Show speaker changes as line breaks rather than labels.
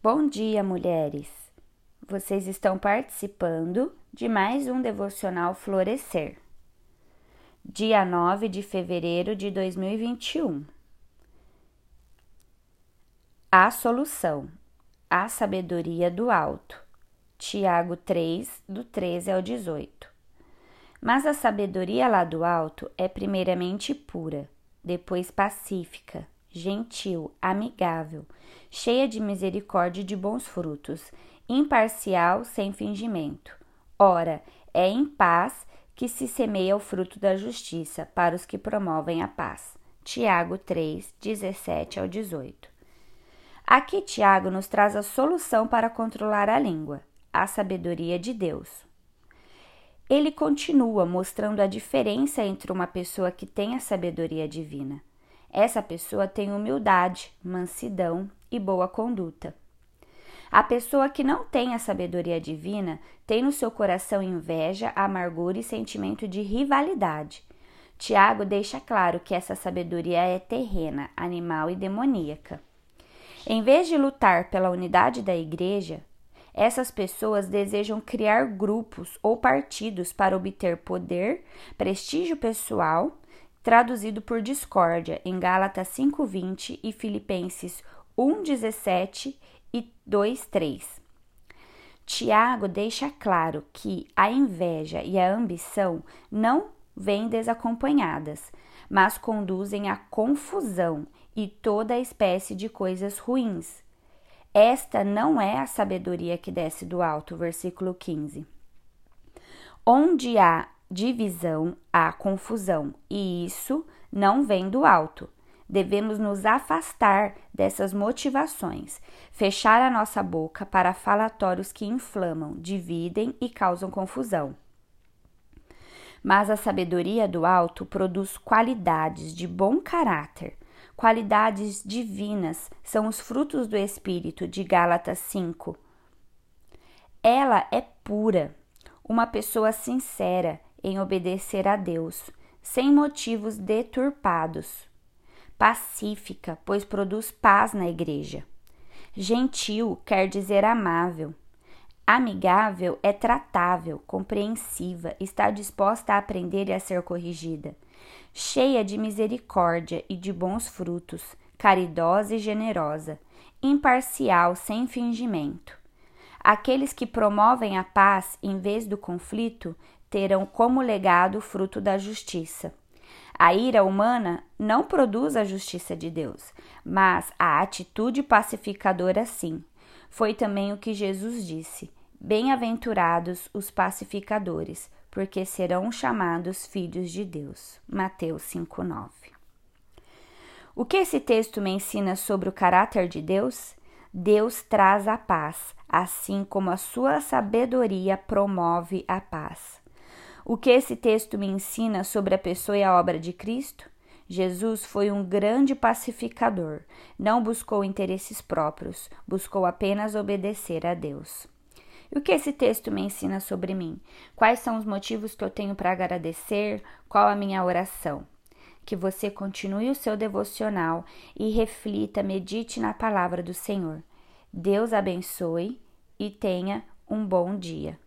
Bom dia, mulheres! Vocês estão participando de mais um devocional Florescer. Dia 9 de fevereiro de 2021. A solução, a sabedoria do alto. Tiago 3, do 13 ao 18. Mas a sabedoria lá do alto é primeiramente pura, depois pacífica gentil, amigável, cheia de misericórdia e de bons frutos, imparcial, sem fingimento. Ora, é em paz que se semeia o fruto da justiça para os que promovem a paz. Tiago 3, 17 ao 18. Aqui Tiago nos traz a solução para controlar a língua, a sabedoria de Deus. Ele continua mostrando a diferença entre uma pessoa que tem a sabedoria divina essa pessoa tem humildade, mansidão e boa conduta. A pessoa que não tem a sabedoria divina tem no seu coração inveja, amargura e sentimento de rivalidade. Tiago deixa claro que essa sabedoria é terrena, animal e demoníaca. Em vez de lutar pela unidade da igreja, essas pessoas desejam criar grupos ou partidos para obter poder, prestígio pessoal traduzido por discórdia em Gálatas 5:20 e Filipenses 1:17 e 2:3. Tiago deixa claro que a inveja e a ambição não vêm desacompanhadas, mas conduzem à confusão e toda espécie de coisas ruins. Esta não é a sabedoria que desce do alto, versículo 15. Onde há divisão há confusão, e isso não vem do alto. Devemos nos afastar dessas motivações, fechar a nossa boca para falatórios que inflamam, dividem e causam confusão. Mas a sabedoria do alto produz qualidades de bom caráter. Qualidades divinas são os frutos do Espírito de Gálatas 5. Ela é pura, uma pessoa sincera, em obedecer a Deus, sem motivos deturpados. Pacífica, pois produz paz na igreja. Gentil quer dizer amável. Amigável é tratável, compreensiva, está disposta a aprender e a ser corrigida. Cheia de misericórdia e de bons frutos, caridosa e generosa, imparcial, sem fingimento. Aqueles que promovem a paz em vez do conflito terão como legado o fruto da justiça. A ira humana não produz a justiça de Deus, mas a atitude pacificadora sim. Foi também o que Jesus disse: Bem-aventurados os pacificadores, porque serão chamados filhos de Deus. Mateus 5:9. O que esse texto me ensina sobre o caráter de Deus? Deus traz a paz, assim como a sua sabedoria promove a paz. O que esse texto me ensina sobre a pessoa e a obra de Cristo? Jesus foi um grande pacificador, não buscou interesses próprios, buscou apenas obedecer a Deus. E o que esse texto me ensina sobre mim? Quais são os motivos que eu tenho para agradecer? Qual a minha oração? Que você continue o seu devocional e reflita, medite na palavra do Senhor. Deus abençoe e tenha um bom dia.